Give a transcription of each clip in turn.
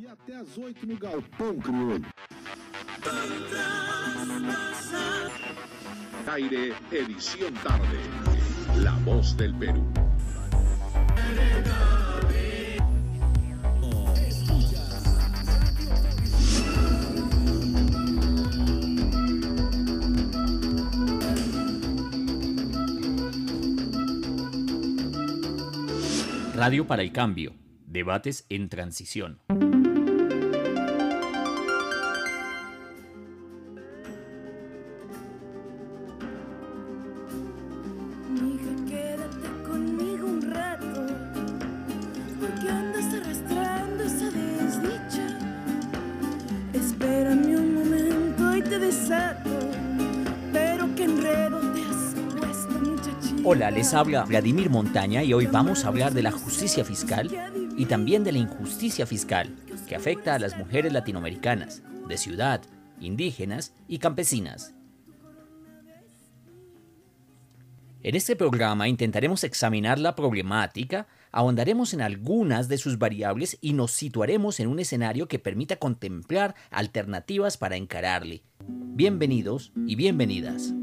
E até às 8 no Galpão Crioulo. Aire, edición tarde. La voz del Perú. Radio para el Cambio. Debates en transición. Hola, les habla Vladimir Montaña y hoy vamos a hablar de la justicia fiscal y también de la injusticia fiscal que afecta a las mujeres latinoamericanas, de ciudad, indígenas y campesinas. En este programa intentaremos examinar la problemática, ahondaremos en algunas de sus variables y nos situaremos en un escenario que permita contemplar alternativas para encararle. Bienvenidos y bienvenidas.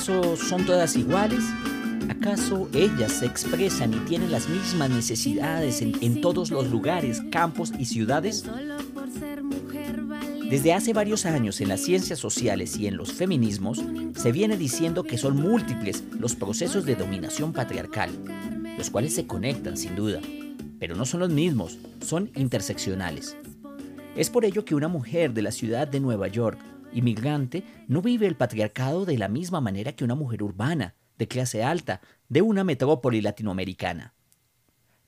¿Acaso son todas iguales? ¿Acaso ellas se expresan y tienen las mismas necesidades en, en todos los lugares, campos y ciudades? Desde hace varios años en las ciencias sociales y en los feminismos se viene diciendo que son múltiples los procesos de dominación patriarcal, los cuales se conectan sin duda, pero no son los mismos, son interseccionales. Es por ello que una mujer de la ciudad de Nueva York, inmigrante, no vive el patriarcado de la misma manera que una mujer urbana, de clase alta, de una metrópoli latinoamericana.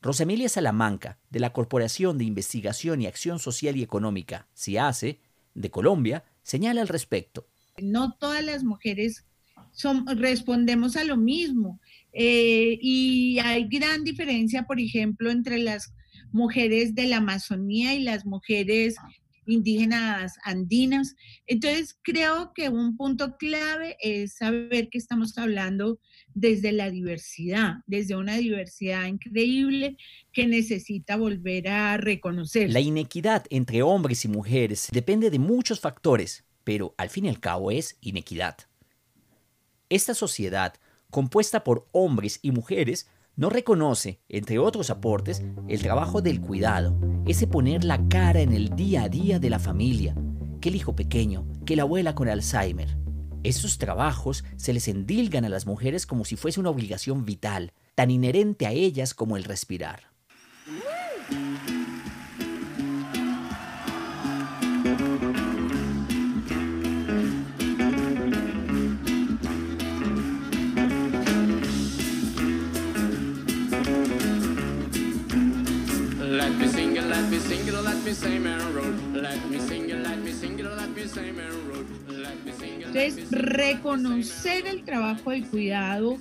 Rosemilia Salamanca, de la Corporación de Investigación y Acción Social y Económica, CIACE, de Colombia, señala al respecto. no todas las mujeres respondemos a lo mismo. Eh, y hay gran diferencia, por ejemplo, entre las mujeres de la Amazonía y las mujeres indígenas andinas. Entonces, creo que un punto clave es saber que estamos hablando desde la diversidad, desde una diversidad increíble que necesita volver a reconocer. La inequidad entre hombres y mujeres depende de muchos factores, pero al fin y al cabo es inequidad. Esta sociedad, compuesta por hombres y mujeres, no reconoce, entre otros aportes, el trabajo del cuidado, ese poner la cara en el día a día de la familia, que el hijo pequeño, que la abuela con Alzheimer. Esos trabajos se les endilgan a las mujeres como si fuese una obligación vital, tan inherente a ellas como el respirar. Let me sing let me sing let me say road. Road. Entonces, reconocer el trabajo del cuidado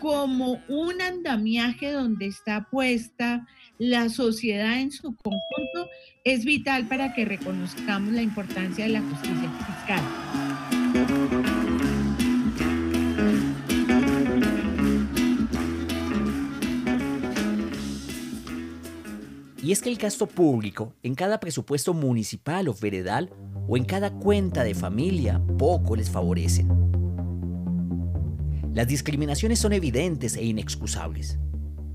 como un andamiaje donde está puesta la sociedad en su conjunto es vital para que reconozcamos la importancia de la justicia fiscal. Y es que el gasto público en cada presupuesto municipal o veredal o en cada cuenta de familia poco les favorecen. Las discriminaciones son evidentes e inexcusables.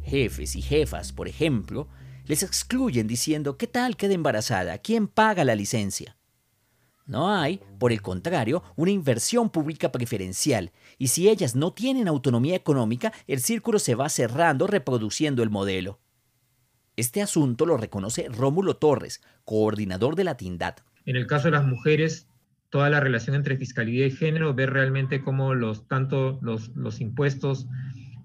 Jefes y jefas, por ejemplo, les excluyen diciendo ¿qué tal queda embarazada? ¿Quién paga la licencia? No hay, por el contrario, una inversión pública preferencial, y si ellas no tienen autonomía económica, el círculo se va cerrando reproduciendo el modelo. Este asunto lo reconoce Rómulo Torres, coordinador de la TINDAD. En el caso de las mujeres, toda la relación entre fiscalidad y género, ver realmente cómo los, tanto los, los impuestos,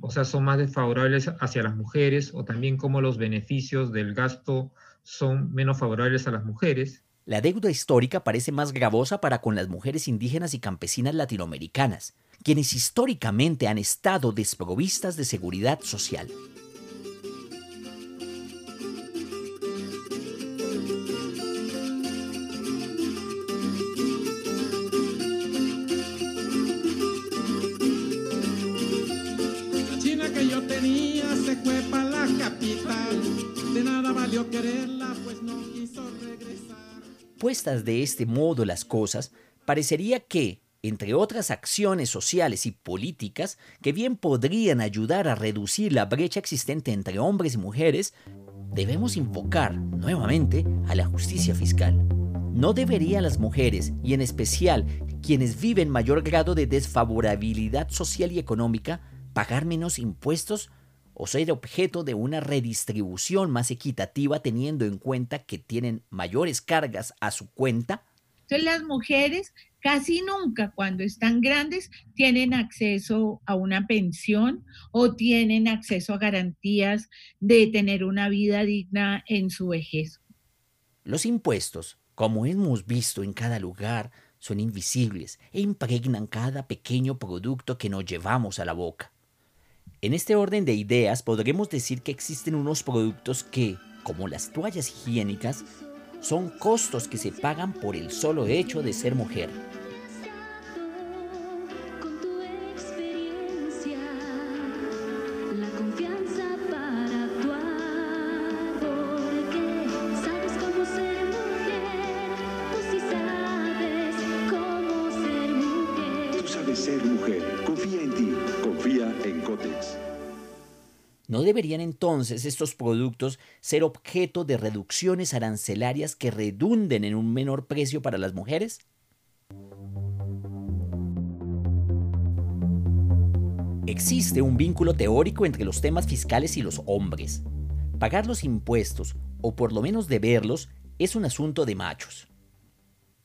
o sea, son más desfavorables hacia las mujeres, o también cómo los beneficios del gasto son menos favorables a las mujeres. La deuda histórica parece más gravosa para con las mujeres indígenas y campesinas latinoamericanas, quienes históricamente han estado desprovistas de seguridad social. Quererla, pues no quiso regresar. Puestas de este modo las cosas, parecería que, entre otras acciones sociales y políticas que bien podrían ayudar a reducir la brecha existente entre hombres y mujeres, debemos invocar nuevamente a la justicia fiscal. ¿No deberían las mujeres, y en especial quienes viven mayor grado de desfavorabilidad social y económica, pagar menos impuestos o ser objeto de una redistribución más equitativa teniendo en cuenta que tienen mayores cargas a su cuenta? Entonces las mujeres casi nunca cuando están grandes tienen acceso a una pensión o tienen acceso a garantías de tener una vida digna en su vejez. Los impuestos, como hemos visto en cada lugar, son invisibles e impregnan cada pequeño producto que nos llevamos a la boca. En este orden de ideas podremos decir que existen unos productos que, como las toallas higiénicas, son costos que se pagan por el solo hecho de ser mujer. Con tu experiencia, la confianza para actuar, porque sabes cómo ser mujer, tú sí sabes cómo ser mujer. Tú sabes ser mujer. Confía en ti. ¿No deberían entonces estos productos ser objeto de reducciones arancelarias que redunden en un menor precio para las mujeres? Existe un vínculo teórico entre los temas fiscales y los hombres. Pagar los impuestos, o por lo menos deberlos, es un asunto de machos.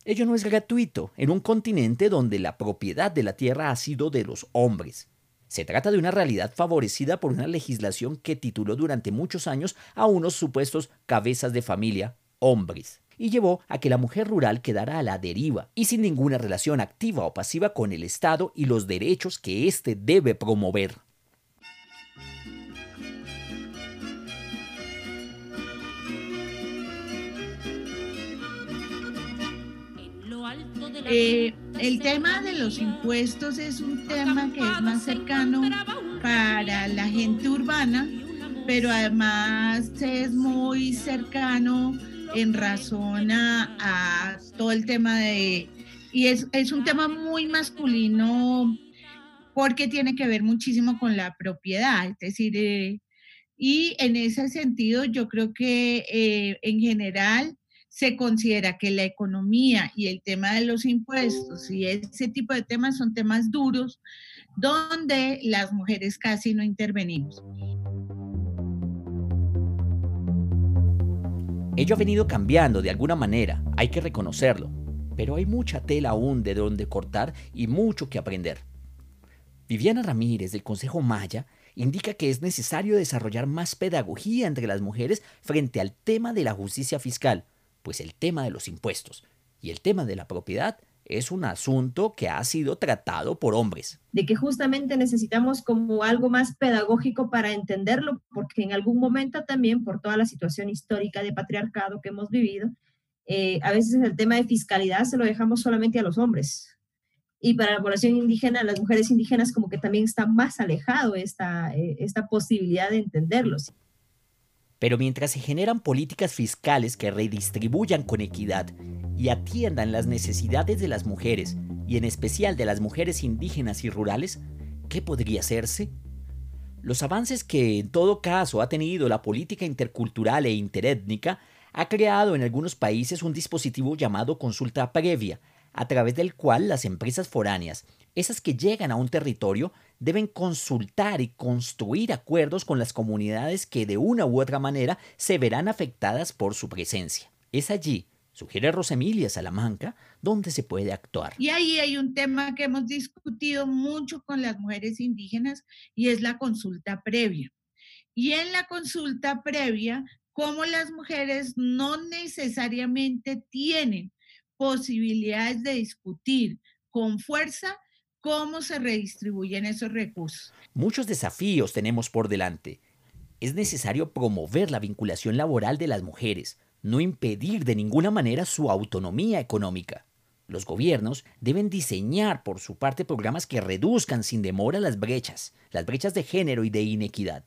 Ello no es gratuito en un continente donde la propiedad de la tierra ha sido de los hombres. Se trata de una realidad favorecida por una legislación que tituló durante muchos años a unos supuestos cabezas de familia, hombres, y llevó a que la mujer rural quedara a la deriva y sin ninguna relación activa o pasiva con el Estado y los derechos que éste debe promover. Eh, el tema de los impuestos es un tema que es más cercano para la gente urbana, pero además es muy cercano en razón a, todo el tema de... Y es, es un tema muy masculino porque tiene que ver muchísimo con la propiedad, es decir, eh, y en ese sentido yo creo que eh, en general se considera que la economía y el tema de los impuestos y ese tipo de temas son temas duros donde las mujeres casi no intervenimos. Ello ha venido cambiando de alguna manera, hay que reconocerlo, pero hay mucha tela aún de donde cortar y mucho que aprender. Viviana Ramírez del Consejo Maya indica que es necesario desarrollar más pedagogía entre las mujeres frente al tema de la justicia fiscal, pues el tema de los impuestos y el tema de la propiedad es un asunto que ha sido tratado por hombres. De que justamente necesitamos como algo más pedagógico para entenderlo, porque en algún momento también, por toda la situación histórica de patriarcado que hemos vivido, eh, a veces el tema de fiscalidad se lo dejamos solamente a los hombres. Y para la población indígena, las mujeres indígenas como que también está más alejado esta, eh, esta posibilidad de entenderlos. Pero mientras se generan políticas fiscales que redistribuyan con equidad y atiendan las necesidades de las mujeres, y en especial de las mujeres indígenas y rurales, ¿qué podría hacerse? Los avances que en todo caso ha tenido la política intercultural e interétnica ha creado en algunos países un dispositivo llamado consulta previa, a través del cual las empresas foráneas, esas que llegan a un territorio, deben consultar y construir acuerdos con las comunidades que de una u otra manera se verán afectadas por su presencia. Es allí, sugiere Rosemilia Salamanca, donde se puede actuar. Y ahí hay un tema que hemos discutido mucho con las mujeres indígenas y es la consulta previa. Y en la consulta previa cómo las mujeres no necesariamente tienen posibilidades de discutir con fuerza cómo se redistribuyen esos recursos. Muchos desafíos tenemos por delante. Es necesario promover la vinculación laboral de las mujeres, no impedir de ninguna manera su autonomía económica. Los gobiernos deben diseñar por su parte programas que reduzcan sin demora las brechas, las brechas de género y de inequidad.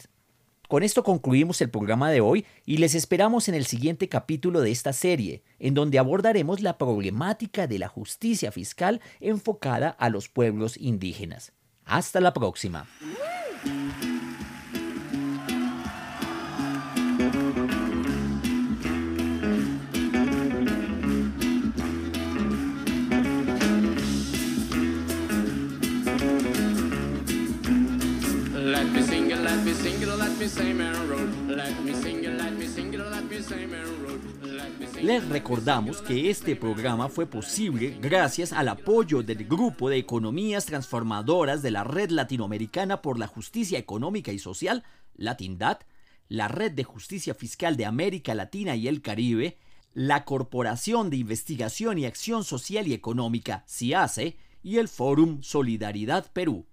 Con esto concluimos el programa de hoy y les esperamos en el siguiente capítulo de esta serie, en donde abordaremos la problemática de la justicia fiscal enfocada a los pueblos indígenas. Hasta la próxima. Les recordamos que este programa fue posible gracias al apoyo del Grupo de Economías Transformadoras de la Red Latinoamericana por la Justicia Económica y Social, Latindad, la Red de Justicia Fiscal de América Latina y el Caribe, la Corporación de Investigación y Acción Social y Económica, CIACE, y el Fórum Solidaridad Perú.